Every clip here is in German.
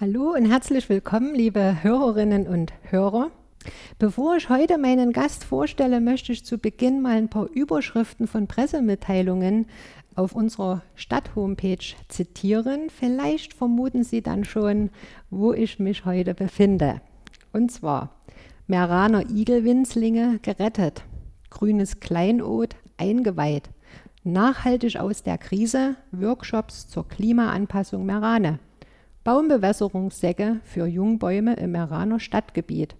Hallo und herzlich willkommen, liebe Hörerinnen und Hörer. Bevor ich heute meinen Gast vorstelle, möchte ich zu Beginn mal ein paar Überschriften von Pressemitteilungen auf unserer Stadt-Homepage zitieren. Vielleicht vermuten Sie dann schon, wo ich mich heute befinde. Und zwar Meraner Igelwinzlinge gerettet, grünes Kleinod eingeweiht, nachhaltig aus der Krise, Workshops zur Klimaanpassung Merane. Baumbewässerungssäcke für Jungbäume im Meraner Stadtgebiet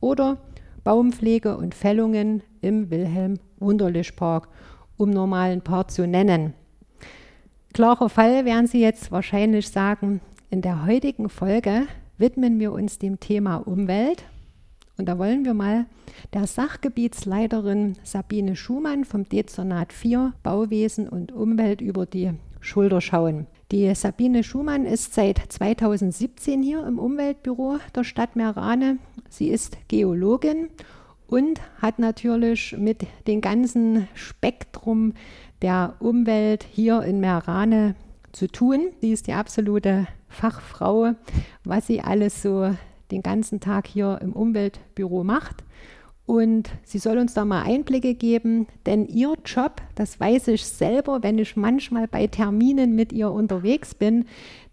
oder Baumpflege und Fällungen im Wilhelm-Wunderlich-Park, um nur mal ein paar zu nennen. Klarer Fall werden Sie jetzt wahrscheinlich sagen, in der heutigen Folge widmen wir uns dem Thema Umwelt. Und da wollen wir mal der Sachgebietsleiterin Sabine Schumann vom Dezernat 4 Bauwesen und Umwelt über die Schulter schauen. Die Sabine Schumann ist seit 2017 hier im Umweltbüro der Stadt Merane. Sie ist Geologin und hat natürlich mit dem ganzen Spektrum der Umwelt hier in Merane zu tun. Sie ist die absolute Fachfrau, was sie alles so den ganzen Tag hier im Umweltbüro macht. Und sie soll uns da mal Einblicke geben, denn ihr Job, das weiß ich selber, wenn ich manchmal bei Terminen mit ihr unterwegs bin,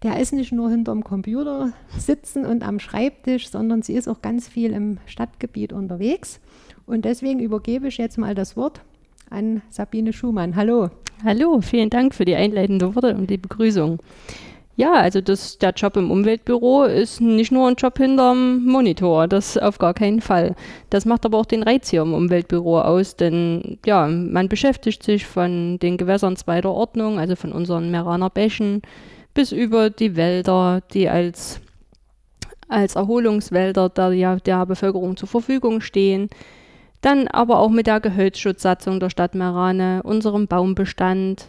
der ist nicht nur hinterm Computer sitzen und am Schreibtisch, sondern sie ist auch ganz viel im Stadtgebiet unterwegs. Und deswegen übergebe ich jetzt mal das Wort an Sabine Schumann. Hallo. Hallo, vielen Dank für die einleitende Worte und die Begrüßung. Ja, also das, der Job im Umweltbüro ist nicht nur ein Job hinterm Monitor, das auf gar keinen Fall. Das macht aber auch den Reiz hier im Umweltbüro aus, denn ja, man beschäftigt sich von den Gewässern zweiter Ordnung, also von unseren Meraner Bächen, bis über die Wälder, die als, als Erholungswälder der, der Bevölkerung zur Verfügung stehen. Dann aber auch mit der Gehölzschutzsatzung der Stadt Merane, unserem Baumbestand,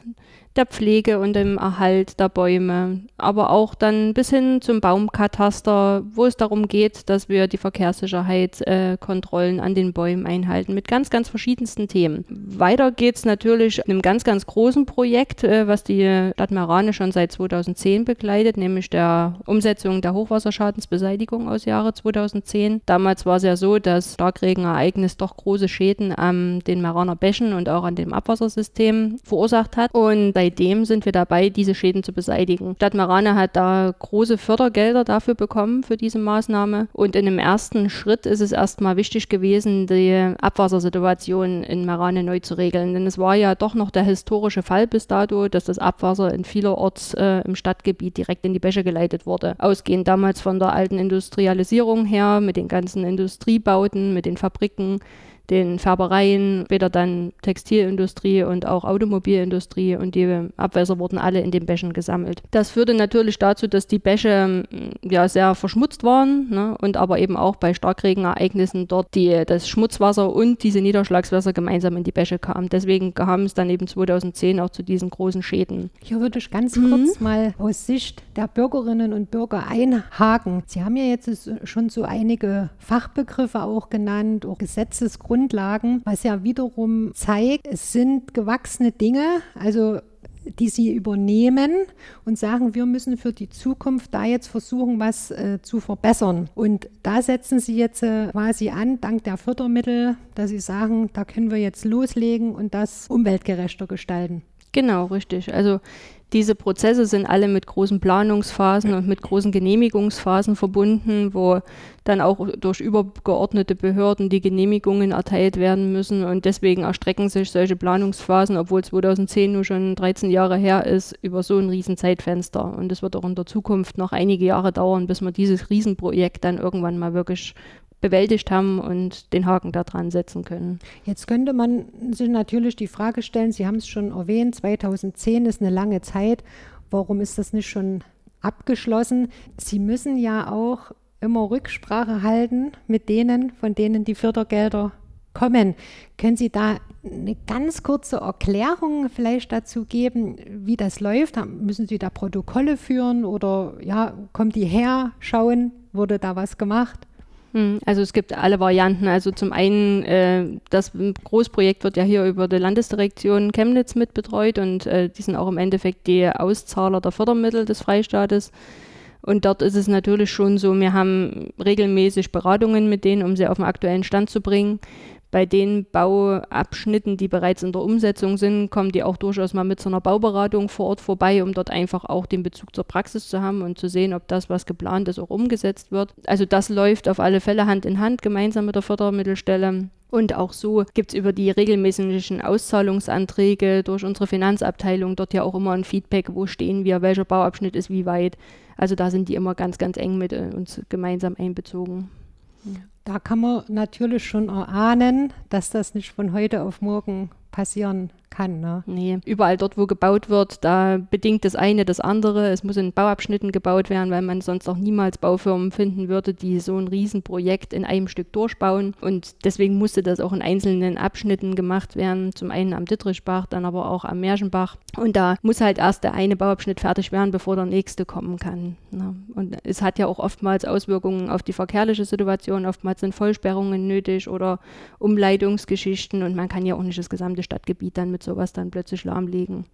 der Pflege und dem Erhalt der Bäume, aber auch dann bis hin zum Baumkataster, wo es darum geht, dass wir die Verkehrssicherheitskontrollen äh, an den Bäumen einhalten, mit ganz, ganz verschiedensten Themen. Weiter geht es natürlich in einem ganz, ganz großen Projekt, äh, was die Stadt Merane schon seit 2010 begleitet, nämlich der Umsetzung der Hochwasserschadensbeseitigung aus Jahre 2010. Damals war es ja so, dass Starkregenereignis doch große Schäden an den Meraner Bächen und auch an dem Abwassersystem verursacht hat. Und seit seitdem sind wir dabei, diese Schäden zu beseitigen. Stadt Marane hat da große Fördergelder dafür bekommen für diese Maßnahme. Und in einem ersten Schritt ist es erstmal wichtig gewesen, die Abwassersituation in Marane neu zu regeln. Denn es war ja doch noch der historische Fall bis dato, dass das Abwasser in vielerorts äh, im Stadtgebiet direkt in die Bäche geleitet wurde. Ausgehend damals von der alten Industrialisierung her, mit den ganzen Industriebauten, mit den Fabriken, den Färbereien, später dann Textilindustrie und auch Automobilindustrie und die Abwässer wurden alle in den Bächen gesammelt. Das führte natürlich dazu, dass die Bäche mm, ja sehr verschmutzt waren ne, und aber eben auch bei Starkregenereignissen dort die, das Schmutzwasser und diese Niederschlagswasser gemeinsam in die Bäche kamen. Deswegen kam es dann eben 2010 auch zu diesen großen Schäden. Hier würde ich ganz mhm. kurz mal aus Sicht der Bürgerinnen und Bürger einhaken. Sie haben ja jetzt schon so einige Fachbegriffe auch genannt, auch Gesetzesgrundlagen Grundlagen, was ja wiederum zeigt, es sind gewachsene Dinge, also die sie übernehmen und sagen, wir müssen für die Zukunft da jetzt versuchen, was äh, zu verbessern. Und da setzen sie jetzt äh, quasi an, dank der Fördermittel, dass sie sagen, da können wir jetzt loslegen und das umweltgerechter gestalten. Genau, richtig. Also diese Prozesse sind alle mit großen Planungsphasen und mit großen Genehmigungsphasen verbunden, wo dann auch durch übergeordnete Behörden die Genehmigungen erteilt werden müssen. Und deswegen erstrecken sich solche Planungsphasen, obwohl 2010 nur schon 13 Jahre her ist, über so ein riesen Zeitfenster. Und es wird auch in der Zukunft noch einige Jahre dauern, bis wir dieses Riesenprojekt dann irgendwann mal wirklich bewältigt haben und den Haken da dran setzen können. Jetzt könnte man sich natürlich die Frage stellen, Sie haben es schon erwähnt, 2010 ist eine lange Zeit. Warum ist das nicht schon abgeschlossen? Sie müssen ja auch immer Rücksprache halten mit denen, von denen die Fördergelder kommen. Können Sie da eine ganz kurze Erklärung vielleicht dazu geben, wie das läuft? Müssen Sie da Protokolle führen oder ja, kommt die her, schauen, wurde da was gemacht? Hm, also es gibt alle Varianten. Also zum einen, äh, das Großprojekt wird ja hier über die Landesdirektion Chemnitz mit betreut und äh, die sind auch im Endeffekt die Auszahler der Fördermittel des Freistaates. Und dort ist es natürlich schon so, wir haben regelmäßig Beratungen mit denen, um sie auf den aktuellen Stand zu bringen. Bei den Bauabschnitten, die bereits in der Umsetzung sind, kommen die auch durchaus mal mit so einer Bauberatung vor Ort vorbei, um dort einfach auch den Bezug zur Praxis zu haben und zu sehen, ob das, was geplant ist, auch umgesetzt wird. Also das läuft auf alle Fälle Hand in Hand gemeinsam mit der Fördermittelstelle. Und auch so gibt es über die regelmäßigen Auszahlungsanträge durch unsere Finanzabteilung dort ja auch immer ein Feedback, wo stehen wir, welcher Bauabschnitt ist wie weit. Also da sind die immer ganz, ganz eng mit uns gemeinsam einbezogen. Da kann man natürlich schon erahnen, dass das nicht von heute auf morgen passieren kann. Ne? Nee, überall dort, wo gebaut wird, da bedingt das eine das andere. Es muss in Bauabschnitten gebaut werden, weil man sonst auch niemals Baufirmen finden würde, die so ein Riesenprojekt in einem Stück durchbauen. Und deswegen musste das auch in einzelnen Abschnitten gemacht werden. Zum einen am Dittrichbach, dann aber auch am Märchenbach. Und da muss halt erst der eine Bauabschnitt fertig werden, bevor der nächste kommen kann. Ne? Und es hat ja auch oftmals Auswirkungen auf die verkehrliche Situation. Oftmals sind Vollsperrungen nötig oder Umleitungsgeschichten und man kann ja auch nicht das gesamte Stadtgebiet dann mit sowas dann plötzlich lahmlegen.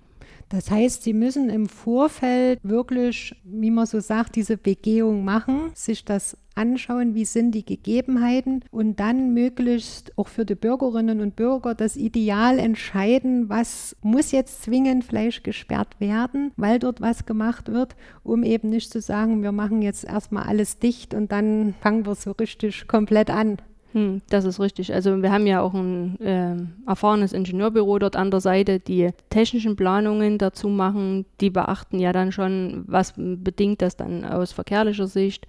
Das heißt, Sie müssen im Vorfeld wirklich, wie man so sagt, diese Begehung machen, sich das anschauen, wie sind die Gegebenheiten und dann möglichst auch für die Bürgerinnen und Bürger das Ideal entscheiden, was muss jetzt zwingend Fleisch gesperrt werden, weil dort was gemacht wird, um eben nicht zu sagen, wir machen jetzt erstmal alles dicht und dann fangen wir so richtig komplett an. Hm, das ist richtig. Also wir haben ja auch ein äh, erfahrenes Ingenieurbüro dort an der Seite, die technischen Planungen dazu machen. Die beachten ja dann schon, was bedingt das dann aus verkehrlicher Sicht,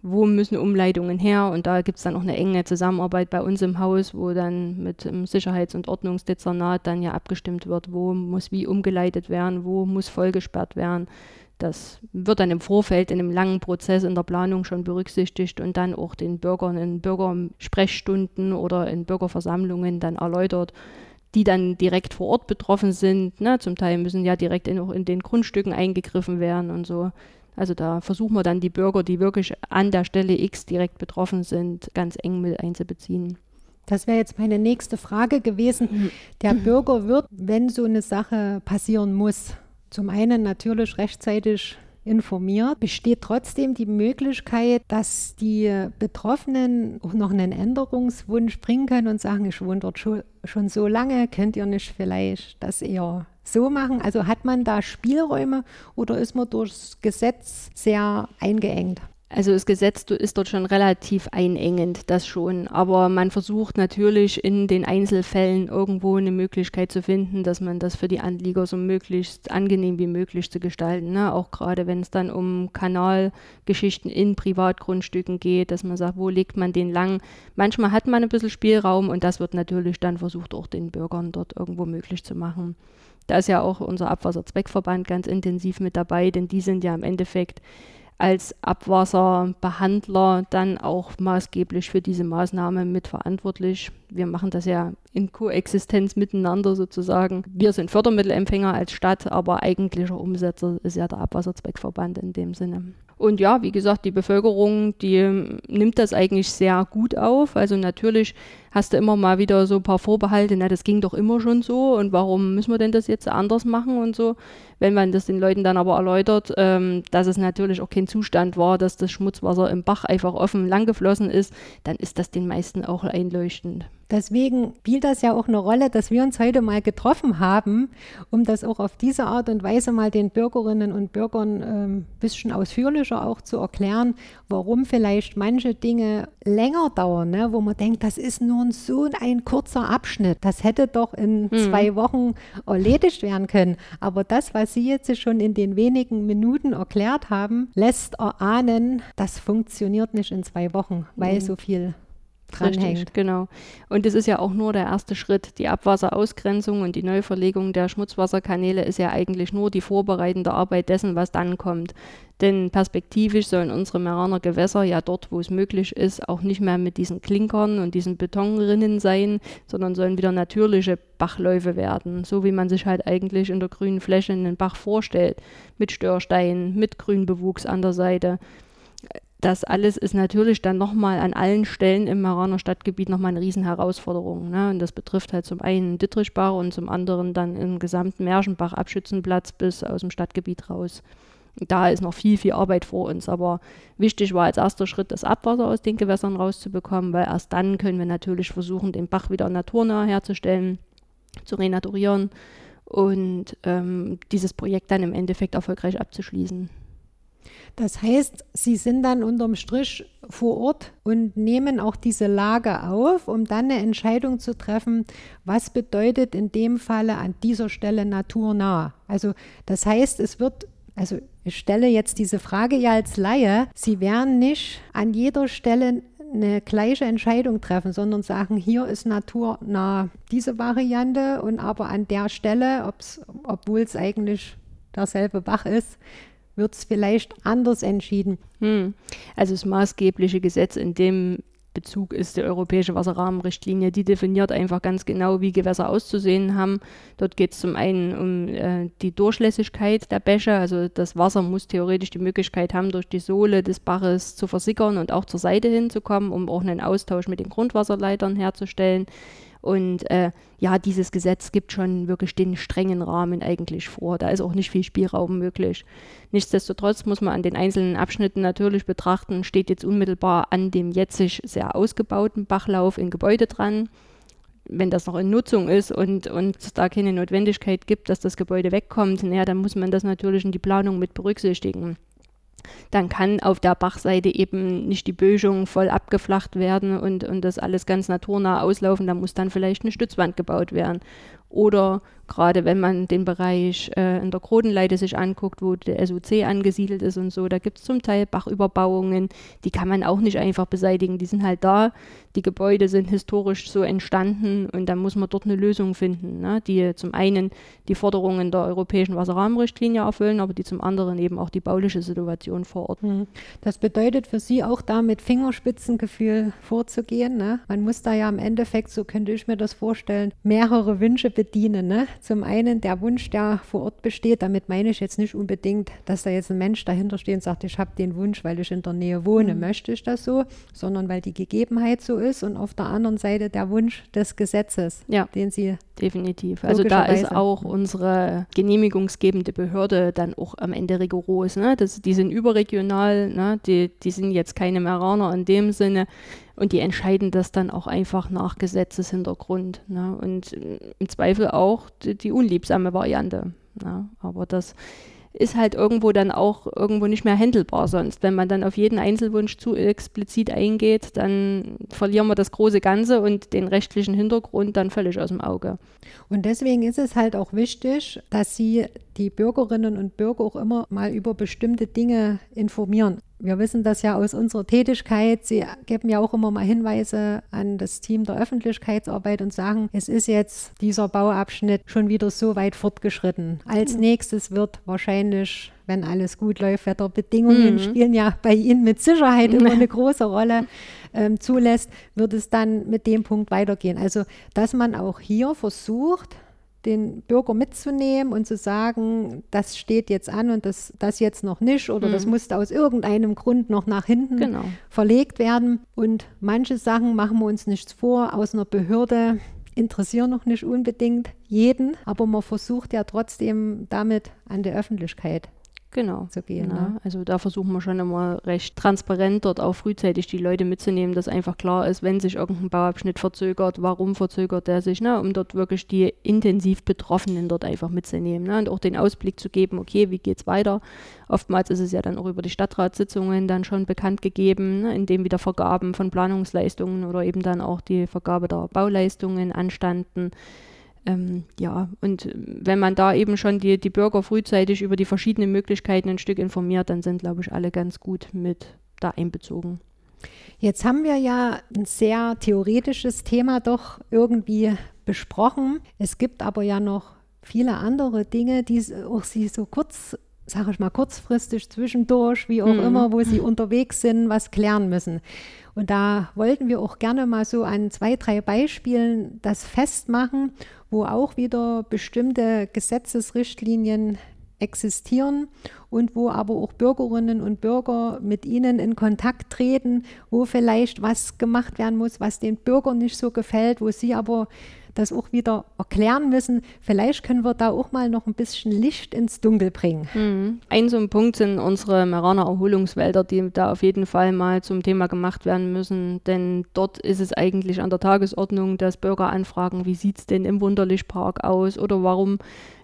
wo müssen Umleitungen her. Und da gibt es dann auch eine enge Zusammenarbeit bei uns im Haus, wo dann mit dem Sicherheits- und Ordnungsdezernat dann ja abgestimmt wird, wo muss wie umgeleitet werden, wo muss vollgesperrt werden das wird dann im Vorfeld in einem langen Prozess in der Planung schon berücksichtigt und dann auch den Bürgern in Bürgersprechstunden oder in Bürgerversammlungen dann erläutert, die dann direkt vor Ort betroffen sind. Ne? Zum Teil müssen ja direkt in, auch in den Grundstücken eingegriffen werden und so. Also da versuchen wir dann die Bürger, die wirklich an der Stelle X direkt betroffen sind, ganz eng mit einzubeziehen. Das wäre jetzt meine nächste Frage gewesen. Mhm. Der Bürger wird, wenn so eine Sache passieren muss, zum einen natürlich rechtzeitig informiert, besteht trotzdem die Möglichkeit, dass die Betroffenen auch noch einen Änderungswunsch bringen können und sagen, ich wohne schon, schon so lange, könnt ihr nicht vielleicht das eher so machen? Also hat man da Spielräume oder ist man durchs Gesetz sehr eingeengt? Also das Gesetz ist dort schon relativ einengend, das schon. Aber man versucht natürlich in den Einzelfällen irgendwo eine Möglichkeit zu finden, dass man das für die Anlieger so möglichst angenehm wie möglich zu gestalten. Ne? Auch gerade wenn es dann um Kanalgeschichten in Privatgrundstücken geht, dass man sagt, wo legt man den lang. Manchmal hat man ein bisschen Spielraum und das wird natürlich dann versucht, auch den Bürgern dort irgendwo möglich zu machen. Da ist ja auch unser Abwasserzweckverband ganz intensiv mit dabei, denn die sind ja im Endeffekt als Abwasserbehandler dann auch maßgeblich für diese Maßnahme mitverantwortlich. Wir machen das ja in Koexistenz miteinander sozusagen. Wir sind Fördermittelempfänger als Stadt, aber eigentlicher Umsetzer ist ja der Abwasserzweckverband in dem Sinne. Und ja, wie gesagt, die Bevölkerung, die ähm, nimmt das eigentlich sehr gut auf. Also natürlich hast du immer mal wieder so ein paar Vorbehalte, na, das ging doch immer schon so und warum müssen wir denn das jetzt anders machen und so. Wenn man das den Leuten dann aber erläutert, ähm, dass es natürlich auch kein Zustand war, dass das Schmutzwasser im Bach einfach offen langgeflossen ist, dann ist das den meisten auch einleuchtend. Deswegen spielt das ja auch eine Rolle, dass wir uns heute mal getroffen haben, um das auch auf diese Art und Weise mal den Bürgerinnen und Bürgern ein ähm, bisschen ausführlicher auch zu erklären, warum vielleicht manche Dinge länger dauern, ne? wo man denkt, das ist nur so ein kurzer Abschnitt. Das hätte doch in mhm. zwei Wochen erledigt werden können. Aber das, was Sie jetzt schon in den wenigen Minuten erklärt haben, lässt erahnen, das funktioniert nicht in zwei Wochen, weil mhm. so viel dranhängt. Richtig, genau. Und das ist ja auch nur der erste Schritt. Die Abwasserausgrenzung und die Neuverlegung der Schmutzwasserkanäle ist ja eigentlich nur die vorbereitende Arbeit dessen, was dann kommt. Denn perspektivisch sollen unsere Meraner Gewässer ja dort, wo es möglich ist, auch nicht mehr mit diesen Klinkern und diesen Betonrinnen sein, sondern sollen wieder natürliche Bachläufe werden, so wie man sich halt eigentlich in der grünen Fläche einen Bach vorstellt, mit Störsteinen, mit Grünbewuchs an der Seite das alles ist natürlich dann nochmal an allen Stellen im Maraner Stadtgebiet nochmal eine Riesenherausforderung. Ne? Und das betrifft halt zum einen Dittrichbach und zum anderen dann im gesamten Märchenbach Abschützenplatz bis aus dem Stadtgebiet raus. Da ist noch viel, viel Arbeit vor uns. Aber wichtig war als erster Schritt, das Abwasser aus den Gewässern rauszubekommen, weil erst dann können wir natürlich versuchen, den Bach wieder naturnah herzustellen, zu renaturieren und ähm, dieses Projekt dann im Endeffekt erfolgreich abzuschließen. Das heißt, Sie sind dann unterm Strich vor Ort und nehmen auch diese Lage auf, um dann eine Entscheidung zu treffen, was bedeutet in dem Falle an dieser Stelle naturnah. Also das heißt, es wird also ich stelle jetzt diese Frage ja als Laie. Sie werden nicht an jeder Stelle eine gleiche Entscheidung treffen, sondern sagen, hier ist naturnah diese Variante und aber an der Stelle, obwohl es eigentlich derselbe Bach ist, wird es vielleicht anders entschieden. Hm. Also das maßgebliche Gesetz in dem Bezug ist die Europäische Wasserrahmenrichtlinie. Die definiert einfach ganz genau, wie Gewässer auszusehen haben. Dort geht es zum einen um äh, die Durchlässigkeit der Bäche. Also das Wasser muss theoretisch die Möglichkeit haben, durch die Sohle des Baches zu versickern und auch zur Seite hinzukommen, um auch einen Austausch mit den Grundwasserleitern herzustellen. Und äh, ja, dieses Gesetz gibt schon wirklich den strengen Rahmen eigentlich vor. Da ist auch nicht viel Spielraum möglich. Nichtsdestotrotz muss man an den einzelnen Abschnitten natürlich betrachten, steht jetzt unmittelbar an dem jetzig sehr ausgebauten Bachlauf in Gebäude dran. Wenn das noch in Nutzung ist und, und es da keine Notwendigkeit gibt, dass das Gebäude wegkommt, naja, dann muss man das natürlich in die Planung mit berücksichtigen dann kann auf der Bachseite eben nicht die Böschung voll abgeflacht werden und, und das alles ganz naturnah auslaufen. Da muss dann vielleicht eine Stützwand gebaut werden. Oder gerade wenn man den Bereich äh, in der Krodenleite sich anguckt, wo der SUC angesiedelt ist und so, da gibt es zum Teil Bachüberbauungen, die kann man auch nicht einfach beseitigen. Die sind halt da, die Gebäude sind historisch so entstanden und dann muss man dort eine Lösung finden, ne, die zum einen die Forderungen der europäischen Wasserrahmenrichtlinie erfüllen, aber die zum anderen eben auch die bauliche Situation vor Ort. Hm. Das bedeutet für Sie auch da mit Fingerspitzengefühl vorzugehen. Ne? Man muss da ja im Endeffekt, so könnte ich mir das vorstellen, mehrere Wünsche bedienen. Ne? Zum einen der Wunsch, der vor Ort besteht, damit meine ich jetzt nicht unbedingt, dass da jetzt ein Mensch dahinter steht und sagt, ich habe den Wunsch, weil ich in der Nähe wohne, mhm. möchte ich das so, sondern weil die Gegebenheit so ist und auf der anderen Seite der Wunsch des Gesetzes, ja, den Sie definitiv. Also da ist auch unsere genehmigungsgebende Behörde dann auch am Ende rigoros. Ne? Das, die sind überregional, ne? die, die sind jetzt keine Meraner in dem Sinne. Und die entscheiden das dann auch einfach nach Gesetzeshintergrund. Ne? Und im Zweifel auch die, die unliebsame Variante. Ne? Aber das ist halt irgendwo dann auch irgendwo nicht mehr handelbar sonst. Wenn man dann auf jeden Einzelwunsch zu explizit eingeht, dann verlieren wir das große Ganze und den rechtlichen Hintergrund dann völlig aus dem Auge. Und deswegen ist es halt auch wichtig, dass Sie die Bürgerinnen und Bürger auch immer mal über bestimmte Dinge informieren. Wir wissen das ja aus unserer Tätigkeit. Sie geben ja auch immer mal Hinweise an das Team der Öffentlichkeitsarbeit und sagen, es ist jetzt dieser Bauabschnitt schon wieder so weit fortgeschritten. Als nächstes wird wahrscheinlich, wenn alles gut läuft, Wetterbedingungen mhm. spielen ja bei Ihnen mit Sicherheit immer eine große Rolle. Ähm, zulässt, wird es dann mit dem Punkt weitergehen. Also, dass man auch hier versucht, den Bürger mitzunehmen und zu sagen, das steht jetzt an und das, das jetzt noch nicht oder mhm. das musste aus irgendeinem Grund noch nach hinten genau. verlegt werden. Und manche Sachen machen wir uns nichts vor, aus einer Behörde interessieren noch nicht unbedingt jeden, aber man versucht ja trotzdem damit an die Öffentlichkeit genau. zu gehen. Ja, ne? Also da versuchen wir schon immer recht transparent dort auch frühzeitig die Leute mitzunehmen, dass einfach klar ist, wenn sich irgendein Bauabschnitt verzögert, warum verzögert der sich, ne? um dort wirklich die intensiv Betroffenen dort einfach mitzunehmen ne? und auch den Ausblick zu geben, okay, wie geht es weiter? Oftmals ist es ja dann auch über die Stadtratssitzungen dann schon bekannt gegeben, ne? indem wieder Vergaben von Planungsleistungen oder eben dann auch die Vergabe der Bauleistungen anstanden. Ähm, ja, und wenn man da eben schon die, die Bürger frühzeitig über die verschiedenen Möglichkeiten ein Stück informiert, dann sind, glaube ich, alle ganz gut mit da einbezogen. Jetzt haben wir ja ein sehr theoretisches Thema doch irgendwie besprochen. Es gibt aber ja noch viele andere Dinge, die auch Sie so kurz, sage ich mal, kurzfristig zwischendurch, wie auch mhm. immer, wo Sie unterwegs sind, was klären müssen. Und da wollten wir auch gerne mal so an zwei, drei Beispielen das festmachen wo auch wieder bestimmte Gesetzesrichtlinien existieren und wo aber auch Bürgerinnen und Bürger mit ihnen in Kontakt treten, wo vielleicht was gemacht werden muss, was den Bürgern nicht so gefällt, wo sie aber das auch wieder erklären müssen. Vielleicht können wir da auch mal noch ein bisschen Licht ins Dunkel bringen. Mhm. Ein so ein Punkt sind unsere Meraner Erholungswälder, die da auf jeden Fall mal zum Thema gemacht werden müssen. Denn dort ist es eigentlich an der Tagesordnung, dass Bürger anfragen, wie sieht es denn im Wunderlichpark aus oder warum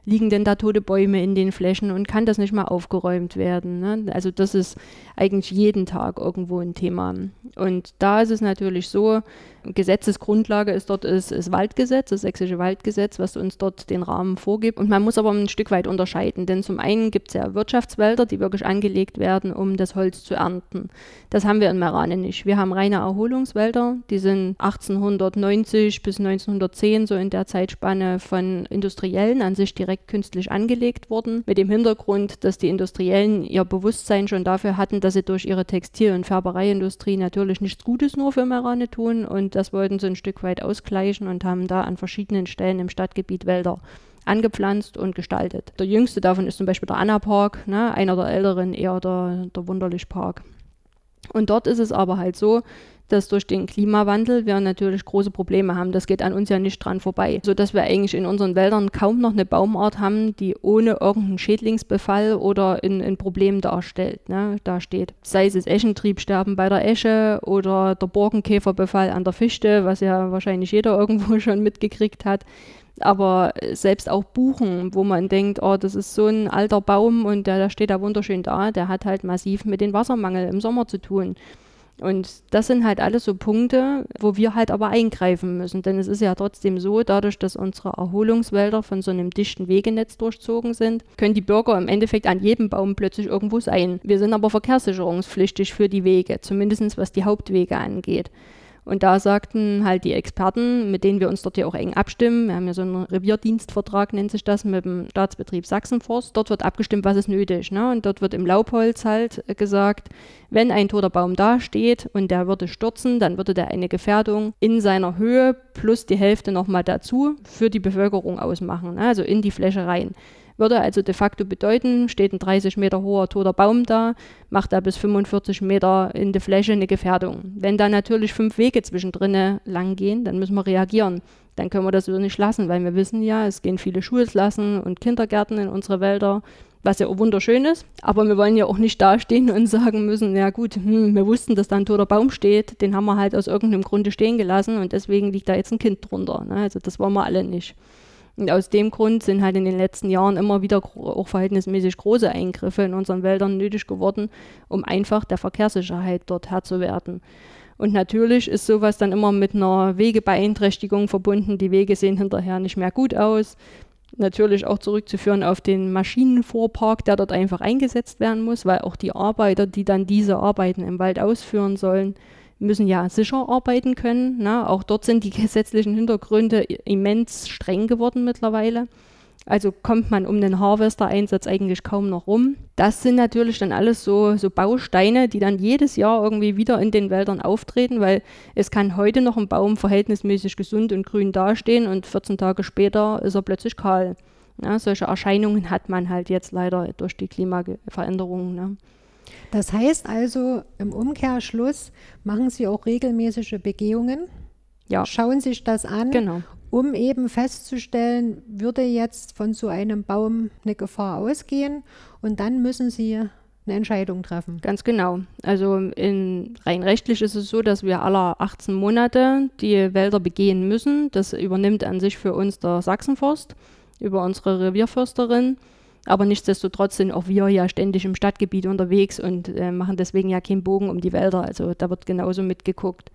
liegen denn da tote Bäume in den Flächen und kann das nicht mal aufgeräumt werden? Ne? Also das ist eigentlich jeden Tag irgendwo ein Thema. Und da ist es natürlich so, Gesetzesgrundlage ist dort ist, ist Waldgesetz, das sächsische Waldgesetz, was uns dort den Rahmen vorgibt. Und man muss aber ein Stück weit unterscheiden, denn zum einen gibt es ja Wirtschaftswälder, die wirklich angelegt werden, um das Holz zu ernten. Das haben wir in Merane nicht. Wir haben reine Erholungswälder, die sind 1890 bis 1910 so in der Zeitspanne von Industriellen an sich direkt künstlich angelegt worden, mit dem Hintergrund, dass die Industriellen ihr Bewusstsein schon dafür hatten, dass sie durch ihre Textil- und Färbereiindustrie natürlich nichts Gutes nur für Merane tun und das wollten sie ein Stück weit ausgleichen und haben da an verschiedenen Stellen im Stadtgebiet Wälder angepflanzt und gestaltet. Der jüngste davon ist zum Beispiel der Anna Park, ne? einer der älteren eher der, der Wunderlich Park. Und dort ist es aber halt so, dass durch den Klimawandel wir natürlich große Probleme haben. Das geht an uns ja nicht dran vorbei. Sodass wir eigentlich in unseren Wäldern kaum noch eine Baumart haben, die ohne irgendeinen Schädlingsbefall oder ein, ein Problem darstellt, ne, dasteht. Sei es das Eschentriebsterben bei der Esche oder der Borkenkäferbefall an der Fichte, was ja wahrscheinlich jeder irgendwo schon mitgekriegt hat aber selbst auch Buchen, wo man denkt, oh, das ist so ein alter Baum und der, der steht da wunderschön da, der hat halt massiv mit dem Wassermangel im Sommer zu tun. Und das sind halt alles so Punkte, wo wir halt aber eingreifen müssen. Denn es ist ja trotzdem so, dadurch, dass unsere Erholungswälder von so einem dichten Wegenetz durchzogen sind, können die Bürger im Endeffekt an jedem Baum plötzlich irgendwo sein. Wir sind aber verkehrssicherungspflichtig für die Wege, zumindest was die Hauptwege angeht. Und da sagten halt die Experten, mit denen wir uns dort ja auch eng abstimmen, wir haben ja so einen Revierdienstvertrag, nennt sich das, mit dem Staatsbetrieb Sachsenforst, dort wird abgestimmt, was ist nötig. Ne? Und dort wird im Laubholz halt gesagt, wenn ein toter Baum da steht und der würde stürzen, dann würde der eine Gefährdung in seiner Höhe plus die Hälfte nochmal dazu für die Bevölkerung ausmachen, ne? also in die Fläche rein. Würde also de facto bedeuten, steht ein 30 Meter hoher toter Baum da, macht er bis 45 Meter in die Fläche eine Gefährdung. Wenn da natürlich fünf Wege zwischendrin lang gehen, dann müssen wir reagieren. Dann können wir das so nicht lassen, weil wir wissen ja, es gehen viele Schulklassen und Kindergärten in unsere Wälder was ja auch wunderschön ist. Aber wir wollen ja auch nicht dastehen und sagen müssen, ja gut, hm, wir wussten, dass da ein toter Baum steht, den haben wir halt aus irgendeinem Grunde stehen gelassen und deswegen liegt da jetzt ein Kind drunter. Ne? Also das wollen wir alle nicht. Und aus dem Grund sind halt in den letzten Jahren immer wieder auch verhältnismäßig große Eingriffe in unseren Wäldern nötig geworden, um einfach der Verkehrssicherheit dort Herr zu werden. Und natürlich ist sowas dann immer mit einer Wegebeeinträchtigung verbunden. Die Wege sehen hinterher nicht mehr gut aus. Natürlich auch zurückzuführen auf den Maschinenfuhrpark, der dort einfach eingesetzt werden muss, weil auch die Arbeiter, die dann diese Arbeiten im Wald ausführen sollen, müssen ja sicher arbeiten können. Ne? Auch dort sind die gesetzlichen Hintergründe immens streng geworden mittlerweile. Also kommt man um den Harvester-Einsatz eigentlich kaum noch rum. Das sind natürlich dann alles so, so Bausteine, die dann jedes Jahr irgendwie wieder in den Wäldern auftreten, weil es kann heute noch ein Baum verhältnismäßig gesund und grün dastehen und 14 Tage später ist er plötzlich kahl. Ja, solche Erscheinungen hat man halt jetzt leider durch die Klimaveränderungen. Ne? Das heißt also, im Umkehrschluss machen Sie auch regelmäßige Begehungen, ja. schauen sich das an, genau. um eben festzustellen, würde jetzt von so einem Baum eine Gefahr ausgehen und dann müssen Sie eine Entscheidung treffen. Ganz genau. Also in, rein rechtlich ist es so, dass wir alle 18 Monate die Wälder begehen müssen. Das übernimmt an sich für uns der Sachsenforst über unsere Revierförsterin. Aber nichtsdestotrotz sind auch wir ja ständig im Stadtgebiet unterwegs und äh, machen deswegen ja keinen Bogen um die Wälder. Also da wird genauso mitgeguckt.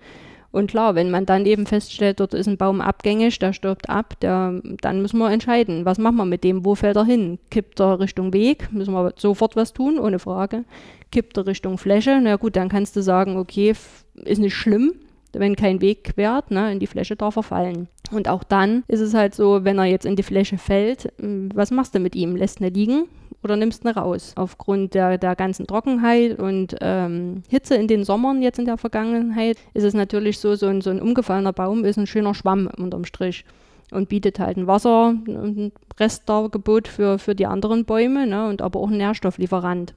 Und klar, wenn man dann eben feststellt, dort ist ein Baum abgängig, der stirbt ab, der, dann müssen wir entscheiden, was machen wir mit dem, wo fällt er hin? Kippt er Richtung Weg, müssen wir sofort was tun, ohne Frage. Kippt er Richtung Fläche, na gut, dann kannst du sagen, okay, ist nicht schlimm, wenn kein Weg quert, ne, in die Fläche darf er fallen. Und auch dann ist es halt so, wenn er jetzt in die Fläche fällt, hm, was machst du mit ihm? Lässt ihn liegen oder nimmst ihn raus? Aufgrund der, der ganzen Trockenheit und ähm, Hitze in den Sommern jetzt in der Vergangenheit ist es natürlich so, so ein, so ein umgefallener Baum ist ein schöner Schwamm unterm Strich und bietet halt ein Wasser, ein Restdargebot für, für die anderen Bäume ne, und aber auch ein Nährstofflieferant.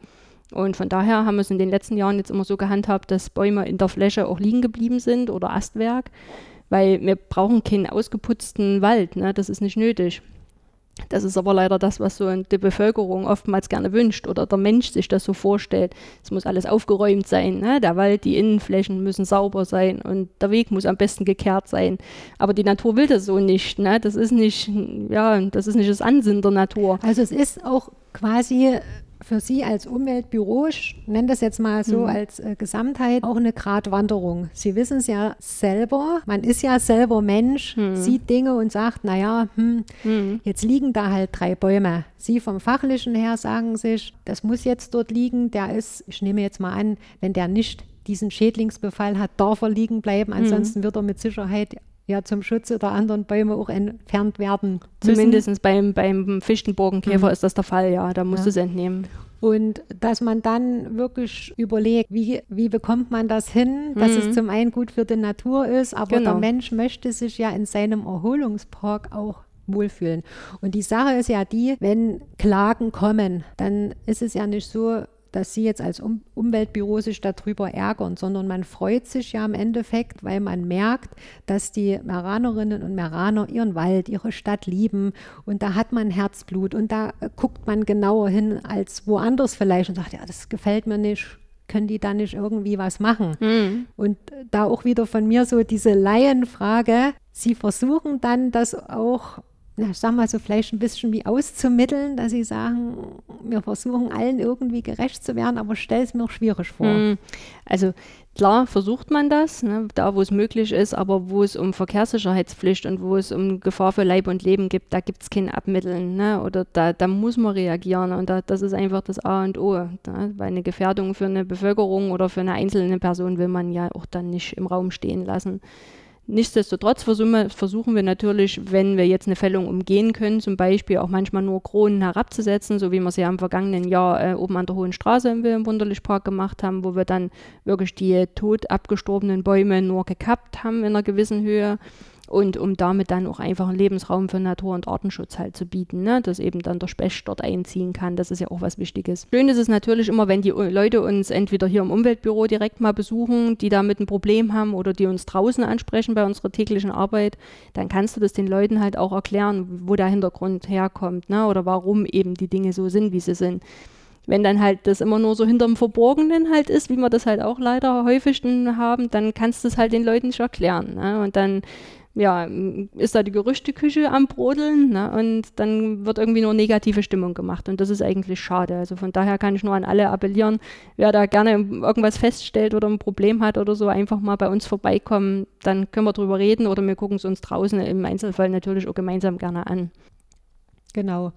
Und von daher haben wir es in den letzten Jahren jetzt immer so gehandhabt, dass Bäume in der Fläche auch liegen geblieben sind oder Astwerk, Weil wir brauchen keinen ausgeputzten Wald, ne? das ist nicht nötig. Das ist aber leider das, was so die Bevölkerung oftmals gerne wünscht oder der Mensch sich das so vorstellt. Es muss alles aufgeräumt sein. Ne? Der Wald, die Innenflächen müssen sauber sein und der Weg muss am besten gekehrt sein. Aber die Natur will das so nicht. Ne? Das ist nicht, ja, das ist nicht das Ansinnen der Natur. Also es ist auch quasi für Sie als Umweltbüro, ich nenne das jetzt mal so mhm. als äh, Gesamtheit, auch eine Gratwanderung. Sie wissen es ja selber, man ist ja selber Mensch, mhm. sieht Dinge und sagt, naja, hm, mhm. jetzt liegen da halt drei Bäume. Sie vom Fachlichen her sagen sich, das muss jetzt dort liegen, der ist, ich nehme jetzt mal an, wenn der nicht diesen Schädlingsbefall hat, darf er liegen bleiben, mhm. ansonsten wird er mit Sicherheit ja zum Schutze der anderen Bäume auch entfernt werden. Zumindest beim, beim Fichtenborkenkäfer mhm. ist das der Fall, ja, da musst ja. du es entnehmen. Und dass man dann wirklich überlegt, wie, wie bekommt man das hin, dass mhm. es zum einen gut für die Natur ist, aber genau. der Mensch möchte sich ja in seinem Erholungspark auch wohlfühlen. Und die Sache ist ja die, wenn Klagen kommen, dann ist es ja nicht so, dass Sie jetzt als um Umweltbüro sich darüber ärgern, sondern man freut sich ja im Endeffekt, weil man merkt, dass die Meranerinnen und Meraner ihren Wald, ihre Stadt lieben und da hat man Herzblut und da guckt man genauer hin als woanders vielleicht und sagt, ja, das gefällt mir nicht, können die da nicht irgendwie was machen? Mhm. Und da auch wieder von mir so diese Laienfrage, Sie versuchen dann das auch na, ich sag mal so vielleicht ein bisschen wie auszumitteln, dass sie sagen, wir versuchen allen irgendwie gerecht zu werden, aber stell es mir auch schwierig vor. Hm. Also klar versucht man das, ne, da wo es möglich ist, aber wo es um Verkehrssicherheitspflicht und wo es um Gefahr für Leib und Leben gibt, da gibt es kein Abmitteln ne, oder da, da muss man reagieren und da, das ist einfach das A und O, ne, weil eine Gefährdung für eine Bevölkerung oder für eine einzelne Person will man ja auch dann nicht im Raum stehen lassen. Nichtsdestotrotz versuchen, wir natürlich, wenn wir jetzt eine Fällung umgehen können, zum Beispiel auch manchmal nur Kronen herabzusetzen, so wie wir es ja im vergangenen Jahr äh, oben an der Hohen Straße im Wilhelm Wunderlich Park gemacht haben, wo wir dann wirklich die tot abgestorbenen Bäume nur gekappt haben in einer gewissen Höhe und um damit dann auch einfach einen Lebensraum für Natur- und Artenschutz halt zu bieten, ne? dass eben dann der Specht dort einziehen kann. Das ist ja auch was Wichtiges. Schön ist es natürlich immer, wenn die Leute uns entweder hier im Umweltbüro direkt mal besuchen, die damit ein Problem haben oder die uns draußen ansprechen bei unserer täglichen Arbeit, dann kannst du das den Leuten halt auch erklären, wo der Hintergrund herkommt ne? oder warum eben die Dinge so sind, wie sie sind wenn dann halt das immer nur so hinterm Verborgenen halt ist, wie wir das halt auch leider häufig haben, dann kannst du es halt den Leuten nicht erklären. Ne? Und dann ja, ist da die Gerüchteküche am Brodeln ne? und dann wird irgendwie nur negative Stimmung gemacht und das ist eigentlich schade. Also von daher kann ich nur an alle appellieren, wer da gerne irgendwas feststellt oder ein Problem hat oder so, einfach mal bei uns vorbeikommen, dann können wir drüber reden oder wir gucken es uns draußen im Einzelfall natürlich auch gemeinsam gerne an. Genau.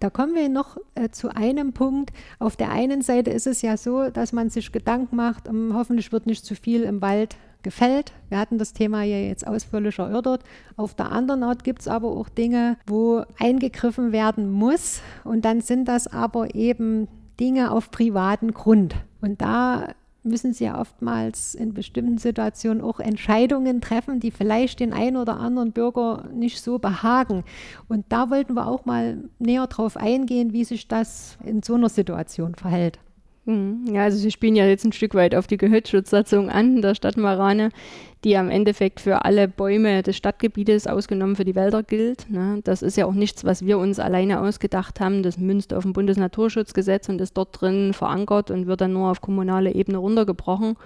Da kommen wir noch äh, zu einem Punkt. Auf der einen Seite ist es ja so, dass man sich Gedanken macht, um, ähm, hoffentlich wird nicht zu viel im Wald gefällt. Wir hatten das Thema ja jetzt ausführlich erörtert. Auf der anderen Art gibt es aber auch Dinge, wo eingegriffen werden muss. Und dann sind das aber eben Dinge auf privaten Grund. Und da müssen sie ja oftmals in bestimmten Situationen auch Entscheidungen treffen, die vielleicht den einen oder anderen Bürger nicht so behagen. Und da wollten wir auch mal näher drauf eingehen, wie sich das in so einer Situation verhält. Mhm. Ja, also sie spielen ja jetzt ein Stück weit auf die Gehölzschutzsatzung an der Stadt Marane, die am Endeffekt für alle Bäume des Stadtgebietes, ausgenommen für die Wälder, gilt. Ne? Das ist ja auch nichts, was wir uns alleine ausgedacht haben. Das münzt auf dem Bundesnaturschutzgesetz und ist dort drin verankert und wird dann nur auf kommunale Ebene runtergebrochen.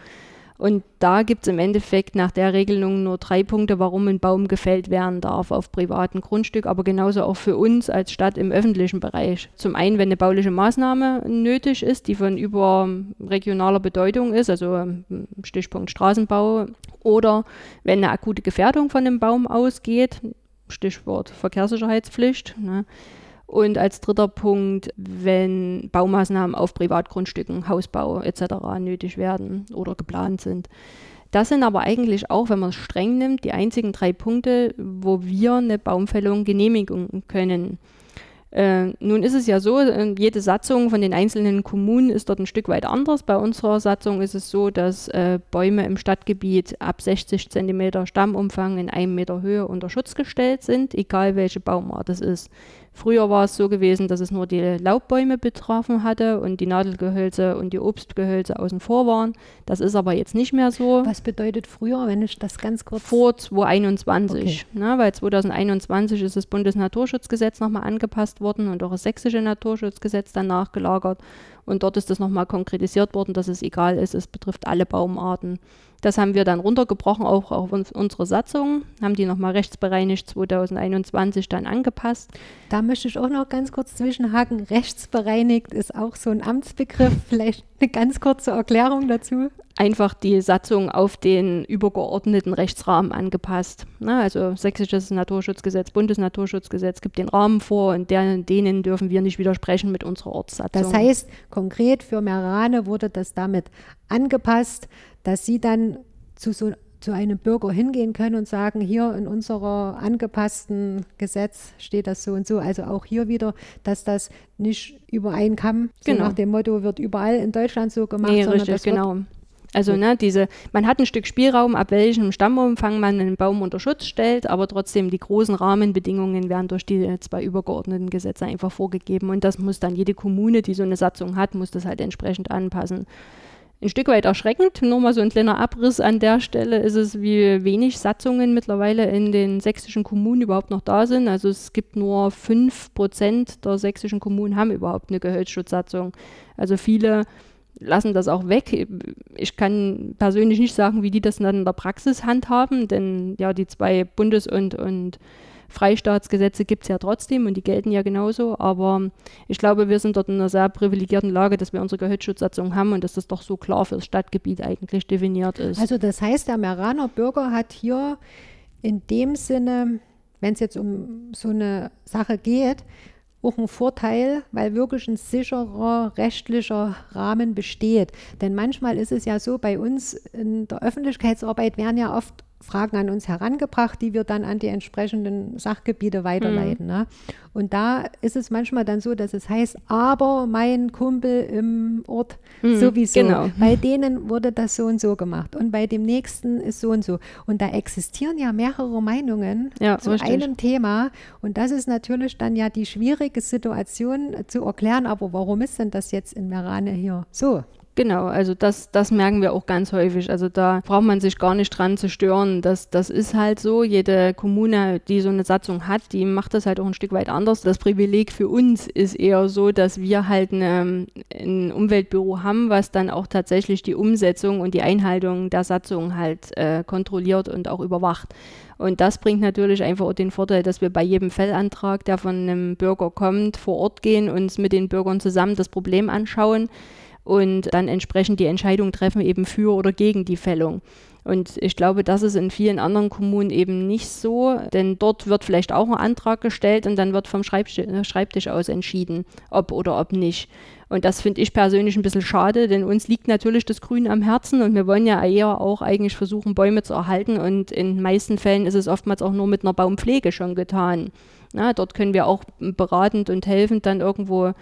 Und da gibt es im Endeffekt nach der Regelung nur drei Punkte, warum ein Baum gefällt werden darf auf privatem Grundstück, aber genauso auch für uns als Stadt im öffentlichen Bereich. Zum einen, wenn eine bauliche Maßnahme nötig ist, die von überregionaler Bedeutung ist, also ähm, Stichpunkt Straßenbau, oder wenn eine akute Gefährdung von dem Baum ausgeht, Stichwort Verkehrssicherheitspflicht. Ne, und als dritter Punkt, wenn Baumaßnahmen auf Privatgrundstücken, Hausbau etc. nötig werden oder geplant sind. Das sind aber eigentlich auch, wenn man es streng nimmt, die einzigen drei Punkte, wo wir eine Baumfällung genehmigen können. Äh, nun ist es ja so, äh, jede Satzung von den einzelnen Kommunen ist dort ein Stück weit anders. Bei unserer Satzung ist es so, dass äh, Bäume im Stadtgebiet ab 60 cm Stammumfang in einem Meter Höhe unter Schutz gestellt sind, egal welche Baumart es ist. Früher war es so gewesen, dass es nur die Laubbäume betroffen hatte und die Nadelgehölze und die Obstgehölze außen vor waren. Das ist aber jetzt nicht mehr so. Was bedeutet früher, wenn ich das ganz kurz... Vor 2021, okay. ne, weil 2021 ist das Bundesnaturschutzgesetz nochmal angepasst worden und auch das sächsische Naturschutzgesetz dann nachgelagert. Und dort ist das nochmal konkretisiert worden, dass es egal ist, es betrifft alle Baumarten. Das haben wir dann runtergebrochen, auch auf unsere Satzung, haben die nochmal rechtsbereinigt 2021 dann angepasst. Da möchte ich auch noch ganz kurz zwischenhaken. Rechtsbereinigt ist auch so ein Amtsbegriff. Vielleicht eine ganz kurze Erklärung dazu einfach die Satzung auf den übergeordneten Rechtsrahmen angepasst. Na, also sächsisches Naturschutzgesetz, Bundesnaturschutzgesetz gibt den Rahmen vor und der, denen dürfen wir nicht widersprechen mit unserer Ortssatzung. Das heißt, konkret für Merane wurde das damit angepasst, dass Sie dann zu so zu einem Bürger hingehen können und sagen, hier in unserer angepassten Gesetz steht das so und so. Also auch hier wieder, dass das nicht über einen Kamm, so genau. nach dem Motto, wird überall in Deutschland so gemacht, nee, sondern richtig, das genau. Also ne, diese, man hat ein Stück Spielraum, ab welchem Stammumfang man einen Baum unter Schutz stellt, aber trotzdem die großen Rahmenbedingungen werden durch die zwei übergeordneten Gesetze einfach vorgegeben und das muss dann jede Kommune, die so eine Satzung hat, muss das halt entsprechend anpassen ein Stück weit erschreckend. Nur mal so ein kleiner Abriss an der Stelle ist es, wie wenig Satzungen mittlerweile in den sächsischen Kommunen überhaupt noch da sind. Also es gibt nur 5% der sächsischen Kommunen haben überhaupt eine Gehölzschutzsatzung. Also viele lassen das auch weg. Ich kann persönlich nicht sagen, wie die das dann in der Praxis handhaben, denn ja, die zwei Bundes- und, und Freistaatsgesetze gibt es ja trotzdem und die gelten ja genauso, aber ich glaube, wir sind dort in einer sehr privilegierten Lage, dass wir unsere Gehölzschutzsatzung haben und dass das doch so klar für das Stadtgebiet eigentlich definiert ist. Also das heißt, der Meraner Bürger hat hier in dem Sinne, wenn es jetzt um so eine Sache geht, auch ein Vorteil, weil wirklich ein sicherer rechtlicher Rahmen besteht. Denn manchmal ist es ja so, bei uns in der Öffentlichkeitsarbeit werden ja oft Fragen an uns herangebracht, die wir dann an die entsprechenden Sachgebiete weiterleiten. Mhm. Ne? Und da ist es manchmal dann so, dass es heißt, aber mein Kumpel im Ort mhm, sowieso. Genau. Bei denen wurde das so und so gemacht und bei dem nächsten ist so und so. Und da existieren ja mehrere Meinungen ja, zu richtig. einem Thema. Und das ist natürlich dann ja die schwierige Situation zu erklären, aber warum ist denn das jetzt in Merane hier so? Genau, also das, das merken wir auch ganz häufig. Also da braucht man sich gar nicht dran zu stören. Das, das ist halt so. Jede Kommune, die so eine Satzung hat, die macht das halt auch ein Stück weit anders. Das Privileg für uns ist eher so, dass wir halt eine, ein Umweltbüro haben, was dann auch tatsächlich die Umsetzung und die Einhaltung der Satzung halt äh, kontrolliert und auch überwacht. Und das bringt natürlich einfach auch den Vorteil, dass wir bei jedem Fellantrag, der von einem Bürger kommt, vor Ort gehen, uns mit den Bürgern zusammen das Problem anschauen und dann entsprechend die Entscheidung treffen, eben für oder gegen die Fällung. Und ich glaube, das ist in vielen anderen Kommunen eben nicht so, denn dort wird vielleicht auch ein Antrag gestellt und dann wird vom äh, Schreibtisch aus entschieden, ob oder ob nicht. Und das finde ich persönlich ein bisschen schade, denn uns liegt natürlich das Grün am Herzen und wir wollen ja eher auch eigentlich versuchen, Bäume zu erhalten. Und in meisten Fällen ist es oftmals auch nur mit einer Baumpflege schon getan. Na, dort können wir auch beratend und helfend dann irgendwo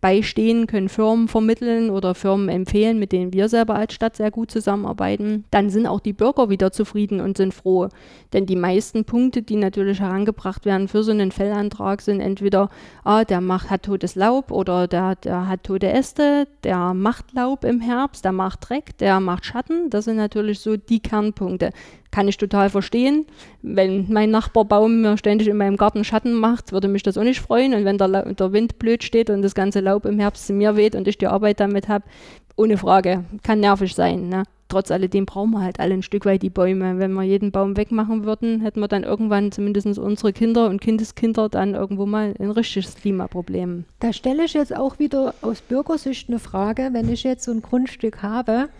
beistehen, können Firmen vermitteln oder Firmen empfehlen, mit denen wir selber als Stadt sehr gut zusammenarbeiten. Dann sind auch die Bürger wieder zufrieden und sind froh. Denn die meisten Punkte, die natürlich herangebracht werden für so einen Fellantrag, sind entweder, ah, der macht, hat totes Laub oder der, der hat tote Äste, der macht Laub im Herbst, der macht Dreck, der macht Schatten. Das sind natürlich so die Kernpunkte. Kann ich total verstehen. Wenn mein Nachbarbaum mir ständig in meinem Garten Schatten macht, würde mich das auch nicht freuen. Und wenn der, der Wind blöd steht und das ganze Laub im Herbst zu mir weht und ich die Arbeit damit habe, ohne Frage, kann nervig sein. Ne? Trotz alledem brauchen wir halt alle ein Stück weit die Bäume. Wenn wir jeden Baum wegmachen würden, hätten wir dann irgendwann zumindest unsere Kinder und Kindeskinder dann irgendwo mal ein richtiges Klimaproblem. Da stelle ich jetzt auch wieder aus Bürgersicht eine Frage, wenn ich jetzt so ein Grundstück habe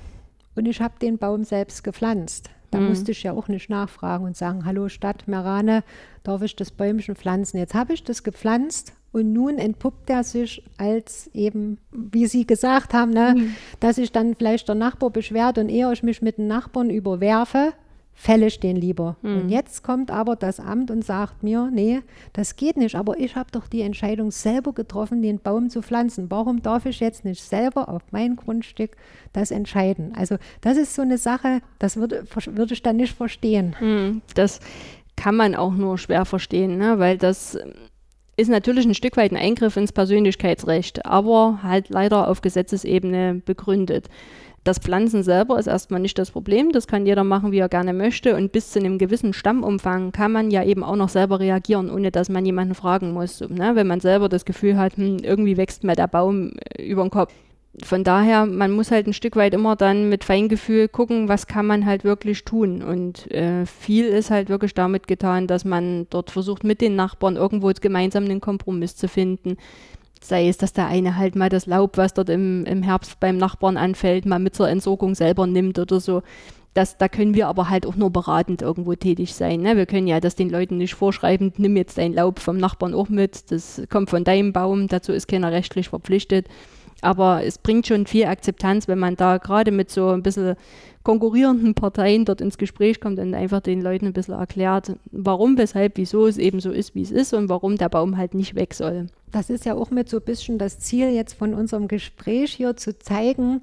und ich habe den Baum selbst gepflanzt da mhm. musste ich ja auch nicht nachfragen und sagen, hallo Stadt Merane, darf ich das Bäumchen pflanzen? Jetzt habe ich das gepflanzt und nun entpuppt er sich als eben, wie Sie gesagt haben, ne, mhm. dass sich dann vielleicht der Nachbar beschwert und eher ich mich mit den Nachbarn überwerfe, fälle ich den lieber. Mhm. Und jetzt kommt aber das Amt und sagt mir, nee, das geht nicht, aber ich habe doch die Entscheidung selber getroffen, den Baum zu pflanzen. Warum darf ich jetzt nicht selber auf mein Grundstück das entscheiden? Also das ist so eine Sache, das würde, würde ich dann nicht verstehen. Mhm. Das kann man auch nur schwer verstehen, ne? weil das ist natürlich ein Stück weit ein Eingriff ins Persönlichkeitsrecht, aber halt leider auf Gesetzesebene begründet. Das Pflanzen selber ist erstmal nicht das Problem, das kann jeder machen, wie er gerne möchte und bis zu einem gewissen Stammumfang kann man ja eben auch noch selber reagieren, ohne dass man jemanden fragen muss. Ne? Wenn man selber das Gefühl hat, hm, irgendwie wächst mir der Baum äh, über den Kopf. Von daher, man muss halt ein Stück weit immer dann mit Feingefühl gucken, was kann man halt wirklich tun. Und äh, viel ist halt wirklich damit getan, dass man dort versucht, mit den Nachbarn irgendwo gemeinsam einen Kompromiss zu finden sei es, dass der eine halt mal das Laub, was dort im, im Herbst beim Nachbarn anfällt, mal mit zur Entsorgung selber nimmt oder so. Das, da können wir aber halt auch nur beratend irgendwo tätig sein. Ne? Wir können ja das den Leuten nicht vorschreiben, nimm jetzt dein Laub vom Nachbarn auch mit, das kommt von deinem Baum, dazu ist keiner rechtlich verpflichtet. Aber es bringt schon viel Akzeptanz, wenn man da gerade mit so ein bisschen konkurrierenden Parteien dort ins Gespräch kommt und einfach den Leuten ein bisschen erklärt, warum, weshalb, wieso es eben so ist, wie es ist und warum der Baum halt nicht weg soll. Das ist ja auch mit so ein bisschen das Ziel jetzt von unserem Gespräch hier zu zeigen,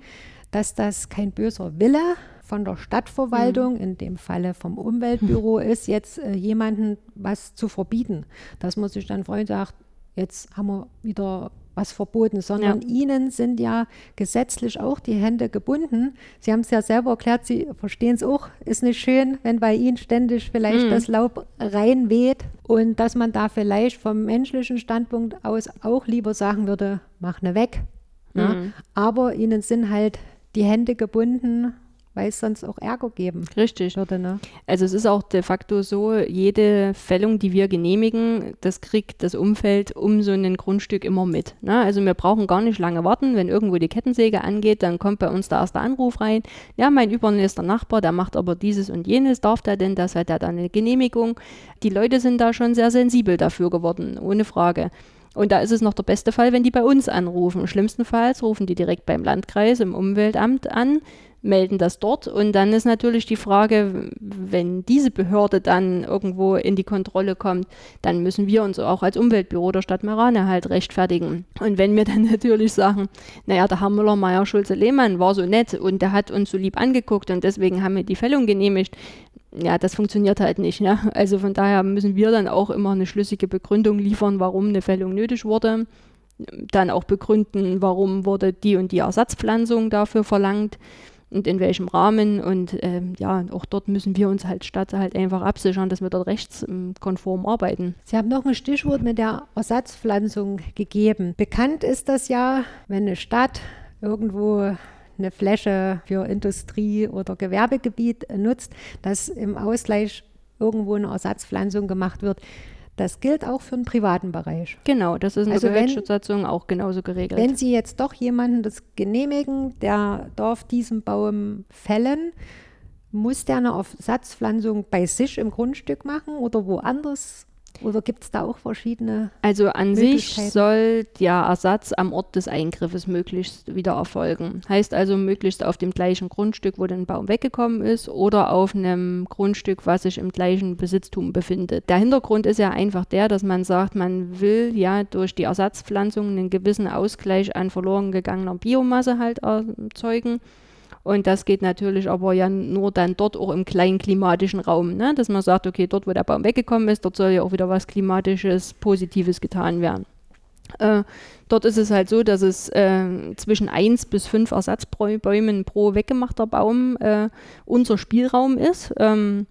dass das kein böser Wille von der Stadtverwaltung, mhm. in dem Falle vom Umweltbüro, ist, jetzt äh, jemanden was zu verbieten. Dass man sich dann freut und sagt, jetzt haben wir wieder was verboten, sondern ja. ihnen sind ja gesetzlich auch die Hände gebunden. Sie haben es ja selber erklärt, Sie verstehen es auch, ist nicht schön, wenn bei ihnen ständig vielleicht mhm. das Laub reinweht und dass man da vielleicht vom menschlichen Standpunkt aus auch lieber sagen würde, mach ne weg. Mhm. Aber ihnen sind halt die Hände gebunden weil es sonst auch Ärger geben Richtig. würde. Ne? Also es ist auch de facto so, jede Fällung, die wir genehmigen, das kriegt das Umfeld um so ein Grundstück immer mit. Ne? Also wir brauchen gar nicht lange warten, wenn irgendwo die Kettensäge angeht, dann kommt bei uns der erste Anruf rein. Ja, mein übernächster Nachbar, der macht aber dieses und jenes, darf der denn das, hat er dann eine Genehmigung. Die Leute sind da schon sehr sensibel dafür geworden, ohne Frage. Und da ist es noch der beste Fall, wenn die bei uns anrufen. Schlimmstenfalls rufen die direkt beim Landkreis, im Umweltamt an melden das dort. Und dann ist natürlich die Frage, wenn diese Behörde dann irgendwo in die Kontrolle kommt, dann müssen wir uns auch als Umweltbüro der Stadt Marane halt rechtfertigen. Und wenn wir dann natürlich sagen, naja, der Herr Müller, Meier, Schulze, Lehmann war so nett und der hat uns so lieb angeguckt und deswegen haben wir die Fällung genehmigt, ja, das funktioniert halt nicht. Ne? Also von daher müssen wir dann auch immer eine schlüssige Begründung liefern, warum eine Fällung nötig wurde. Dann auch begründen, warum wurde die und die Ersatzpflanzung dafür verlangt und in welchem Rahmen. Und ähm, ja, auch dort müssen wir uns halt statt halt einfach absichern, dass wir dort rechtskonform arbeiten. Sie haben noch ein Stichwort mit der Ersatzpflanzung gegeben. Bekannt ist das ja, wenn eine Stadt irgendwo eine Fläche für Industrie- oder Gewerbegebiet nutzt, dass im Ausgleich irgendwo eine Ersatzpflanzung gemacht wird. Das gilt auch für den privaten Bereich. Genau, das ist in also der Gewächsschutzsatzung auch genauso geregelt. Wenn Sie jetzt doch jemanden das genehmigen, der darf diesen Baum fällen, muss der eine Ersatzpflanzung bei sich im Grundstück machen oder woanders? Oder gibt es da auch verschiedene? Also an sich soll der Ersatz am Ort des Eingriffes möglichst wieder erfolgen. Heißt also möglichst auf dem gleichen Grundstück, wo der Baum weggekommen ist, oder auf einem Grundstück, was sich im gleichen Besitztum befindet. Der Hintergrund ist ja einfach der, dass man sagt, man will ja durch die Ersatzpflanzung einen gewissen Ausgleich an verloren gegangener Biomasse halt erzeugen. Und das geht natürlich aber ja nur dann dort auch im kleinen klimatischen Raum, ne? dass man sagt, okay, dort, wo der Baum weggekommen ist, dort soll ja auch wieder was klimatisches, positives getan werden. Äh, dort ist es halt so, dass es äh, zwischen 1 bis 5 Ersatzbäumen pro weggemachter Baum äh, unser Spielraum ist. Ähm,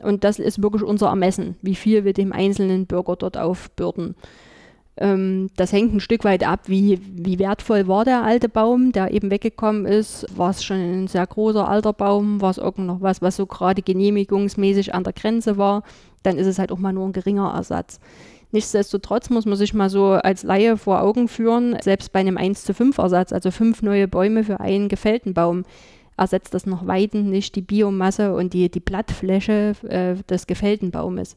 und das ist wirklich unser Ermessen, wie viel wir dem einzelnen Bürger dort aufbürden. Ähm, das hängt ein Stück weit ab, wie, wie wertvoll war der alte Baum, der eben weggekommen ist. War es schon ein sehr großer alter Baum? War es irgend noch was, was so gerade genehmigungsmäßig an der Grenze war? Dann ist es halt auch mal nur ein geringer Ersatz. Nichtsdestotrotz muss man sich mal so als Laie vor Augen führen, selbst bei einem 1 zu 5 Ersatz, also fünf neue Bäume für einen gefällten Baum, ersetzt das noch weitend nicht die Biomasse und die, die Blattfläche äh, des gefällten Baumes.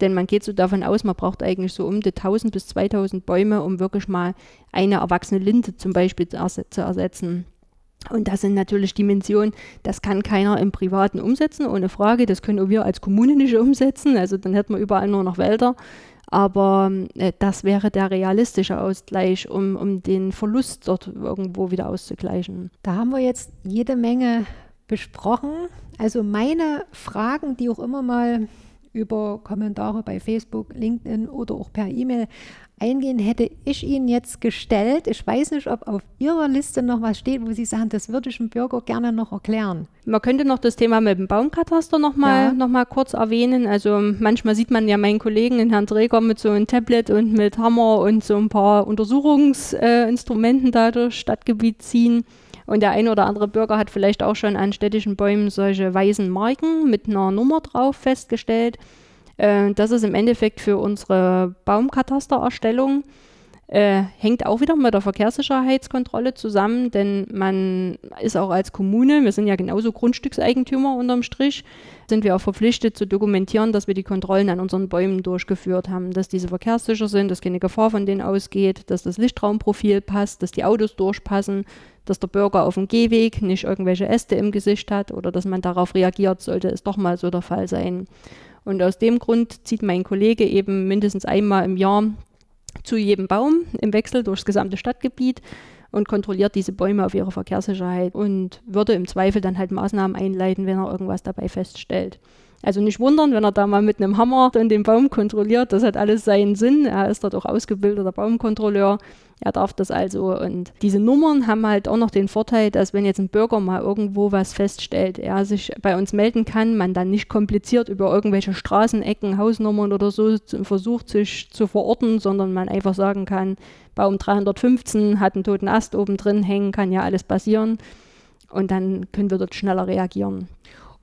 Denn man geht so davon aus, man braucht eigentlich so um die 1000 bis 2000 Bäume, um wirklich mal eine erwachsene Linde zum Beispiel zu ersetzen. Und das sind natürlich Dimensionen, das kann keiner im Privaten umsetzen, ohne Frage. Das können auch wir als Kommune nicht umsetzen. Also dann hätten wir überall nur noch Wälder. Aber äh, das wäre der realistische Ausgleich, um, um den Verlust dort irgendwo wieder auszugleichen. Da haben wir jetzt jede Menge besprochen. Also meine Fragen, die auch immer mal über Kommentare bei Facebook, LinkedIn oder auch per E-Mail eingehen, hätte ich Ihnen jetzt gestellt. Ich weiß nicht, ob auf Ihrer Liste noch was steht, wo Sie sagen, das würde ich dem Bürger gerne noch erklären. Man könnte noch das Thema mit dem Baumkataster nochmal ja. noch kurz erwähnen. Also manchmal sieht man ja meinen Kollegen, den Herrn Träger, mit so einem Tablet und mit Hammer und so ein paar Untersuchungsinstrumenten äh, da durch Stadtgebiet ziehen. Und der eine oder andere Bürger hat vielleicht auch schon an städtischen Bäumen solche weißen Marken mit einer Nummer drauf festgestellt. Äh, das ist im Endeffekt für unsere Baumkatastererstellung äh, hängt auch wieder mit der Verkehrssicherheitskontrolle zusammen, denn man ist auch als Kommune, wir sind ja genauso Grundstückseigentümer unterm Strich, sind wir auch verpflichtet zu dokumentieren, dass wir die Kontrollen an unseren Bäumen durchgeführt haben, dass diese verkehrssicher sind, dass keine Gefahr von denen ausgeht, dass das Lichtraumprofil passt, dass die Autos durchpassen, dass der Bürger auf dem Gehweg nicht irgendwelche Äste im Gesicht hat oder dass man darauf reagiert, sollte es doch mal so der Fall sein. Und aus dem Grund zieht mein Kollege eben mindestens einmal im Jahr zu jedem Baum im Wechsel durchs gesamte Stadtgebiet und kontrolliert diese Bäume auf ihre Verkehrssicherheit und würde im Zweifel dann halt Maßnahmen einleiten, wenn er irgendwas dabei feststellt. Also nicht wundern, wenn er da mal mit einem Hammer dann den Baum kontrolliert. Das hat alles seinen Sinn. Er ist dort auch ausgebildeter Baumkontrolleur. Er darf das also. Und diese Nummern haben halt auch noch den Vorteil, dass wenn jetzt ein Bürger mal irgendwo was feststellt, er sich bei uns melden kann, man dann nicht kompliziert über irgendwelche Straßenecken, Hausnummern oder so versucht, sich zu verorten, sondern man einfach sagen kann, Baum 315 hat einen toten Ast oben drin hängen, kann ja alles passieren. Und dann können wir dort schneller reagieren.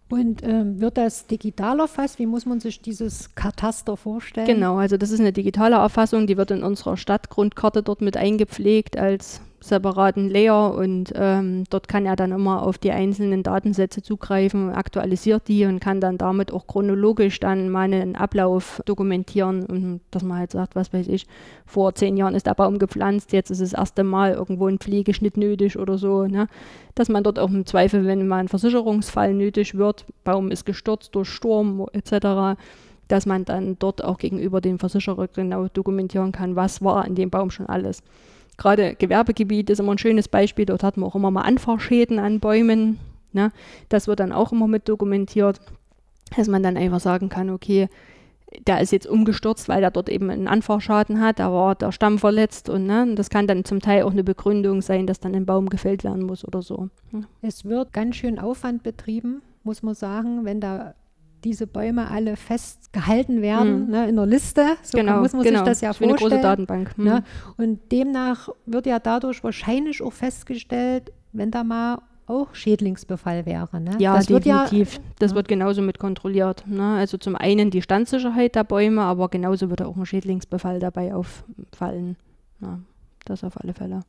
Und ähm, wird das digital erfasst? Wie muss man sich dieses Kataster vorstellen? Genau, also das ist eine digitale Erfassung, die wird in unserer Stadtgrundkarte dort mit eingepflegt als separaten Layer und ähm, dort kann er dann immer auf die einzelnen Datensätze zugreifen, aktualisiert die und kann dann damit auch chronologisch dann mal einen Ablauf dokumentieren und dass man halt sagt, was weiß ich, vor zehn Jahren ist der Baum gepflanzt, jetzt ist das erste Mal irgendwo ein Pflegeschnitt nötig oder so, ne? dass man dort auch im Zweifel, wenn mal ein Versicherungsfall nötig wird, Baum ist gestürzt durch Sturm etc., dass man dann dort auch gegenüber dem Versicherer genau dokumentieren kann, was war an dem Baum schon alles. Gerade Gewerbegebiet ist immer ein schönes Beispiel. Dort hat man auch immer mal Anfahrschäden an Bäumen. Ne? Das wird dann auch immer mit dokumentiert, dass man dann einfach sagen kann, okay, der ist jetzt umgestürzt, weil er dort eben einen Anfahrschaden hat, da war der Stamm verletzt und ne, das kann dann zum Teil auch eine Begründung sein, dass dann ein Baum gefällt werden muss oder so. Ne? Es wird ganz schön Aufwand betrieben, muss man sagen, wenn da diese Bäume alle festgehalten werden mhm. ne, in der Liste. So genau, muss man genau. sich das ja vorstellen. Eine große Datenbank. Mhm. Ne? Und demnach wird ja dadurch wahrscheinlich auch festgestellt, wenn da mal auch Schädlingsbefall wäre. Ne? Ja, das definitiv. Ja, das ja. wird genauso mit kontrolliert. Ne? Also zum einen die Standsicherheit der Bäume, aber genauso wird auch ein Schädlingsbefall dabei auffallen. Ja, das auf alle Fälle.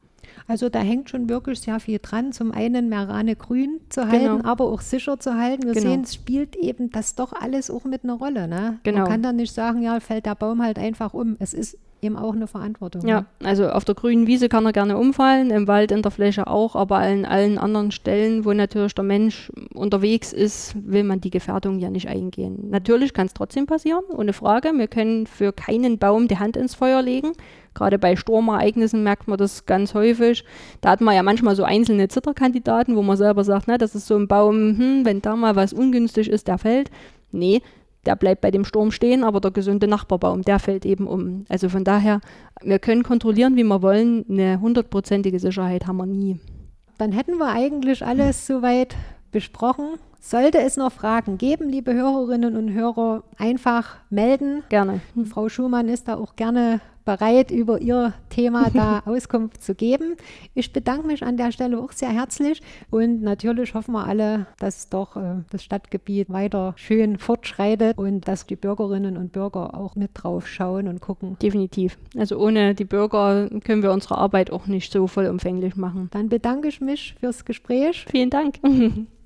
Also da hängt schon wirklich sehr viel dran. Zum einen Merane grün zu halten, genau. aber auch sicher zu halten. Wir genau. sehen, es spielt eben das doch alles auch mit einer Rolle. Ne? Genau. Man kann dann nicht sagen, ja, fällt der Baum halt einfach um. Es ist eben auch eine Verantwortung. Ja, ne? also auf der grünen Wiese kann er gerne umfallen, im Wald, in der Fläche auch, aber an allen anderen Stellen, wo natürlich der Mensch unterwegs ist, will man die Gefährdung ja nicht eingehen. Natürlich kann es trotzdem passieren, ohne Frage. Wir können für keinen Baum die Hand ins Feuer legen. Gerade bei Sturmereignissen merkt man das ganz häufig. Da hat man ja manchmal so einzelne Zitterkandidaten, wo man selber sagt, na, das ist so ein Baum, hm, wenn da mal was ungünstig ist, der fällt. Nee, der bleibt bei dem Sturm stehen, aber der gesunde Nachbarbaum, der fällt eben um. Also von daher, wir können kontrollieren, wie wir wollen. Eine hundertprozentige Sicherheit haben wir nie. Dann hätten wir eigentlich alles soweit besprochen. Sollte es noch Fragen geben, liebe Hörerinnen und Hörer, einfach melden. Gerne. Frau Schumann ist da auch gerne bereit, über Ihr Thema da Auskunft zu geben. Ich bedanke mich an der Stelle auch sehr herzlich und natürlich hoffen wir alle, dass doch äh, das Stadtgebiet weiter schön fortschreitet und dass die Bürgerinnen und Bürger auch mit drauf schauen und gucken. Definitiv. Also ohne die Bürger können wir unsere Arbeit auch nicht so vollumfänglich machen. Dann bedanke ich mich fürs Gespräch. Vielen Dank.